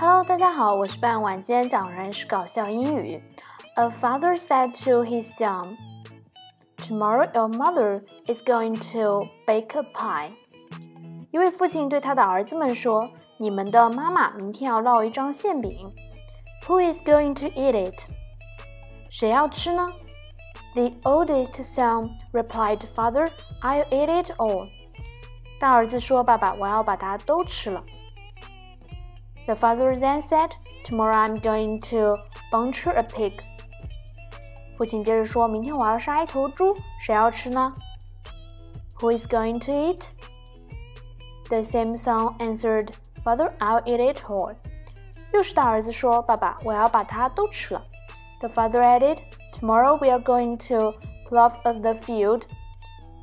Hello，大家好，我是半晚间讲人是搞笑英语。A father said to his son, "Tomorrow your mother is going to bake a pie." 一位父亲对他的儿子们说：“你们的妈妈明天要烙一张馅饼。” Who is going to eat it? 谁要吃呢？The oldest son replied, "Father, I'll eat it all." 大儿子说：“爸爸，我要把它都吃了。” The father then said, "Tomorrow I'm going to butcher a pig." 父亲接着说：“明天我要杀一头猪，谁要吃呢？”Who is going to eat? The same son answered, "Father, I'll eat it all." 又是大儿子说：“爸爸，我要把它都吃了。” The father added, "Tomorrow we are going to plow the field.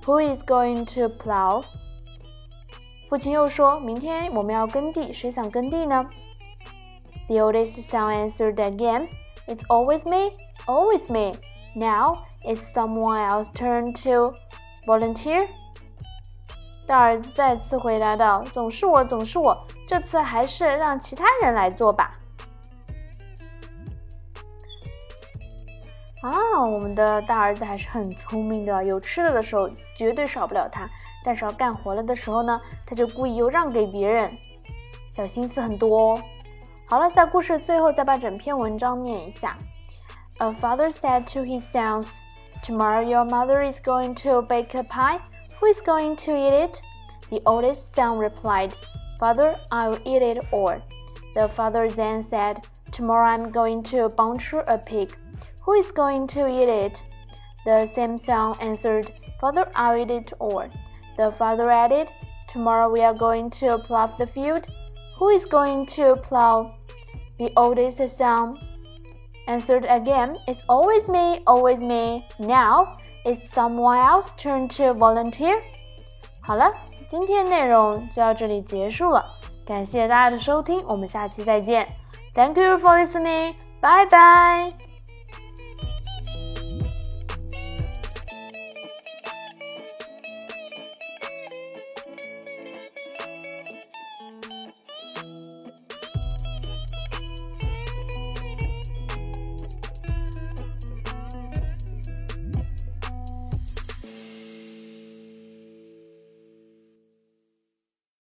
Who is going to plow?" 父亲又说：“明天我们要耕地，谁想耕地呢？”The oldest son answered again, "It's always me, always me. Now it's someone else's turn to volunteer." 大儿子再次回答道：“总是我，总是我。这次还是让其他人来做吧。”啊，我们的大儿子还是很聪明的，有吃的的时候绝对少不了他。但是要干活了的时候呢，他就故意又让给别人，小心思很多哦。好了，在故事最后再把整篇文章念一下。A father said to his sons, "Tomorrow your mother is going to bake a pie. Who is going to eat it?" The oldest son replied, "Father, I will eat it all." The father then said, "Tomorrow I'm going to butcher a pig. Who is going to eat it?" The same son answered, "Father, I'll eat it all." The father added, Tomorrow we are going to plow the field. Who is going to plow? The oldest son answered again, It's always me, always me. Now it's someone else's turn to volunteer. 好了，今天内容就到这里结束了，感谢大家的收听，我们下期再见。Thank you for listening. Bye bye.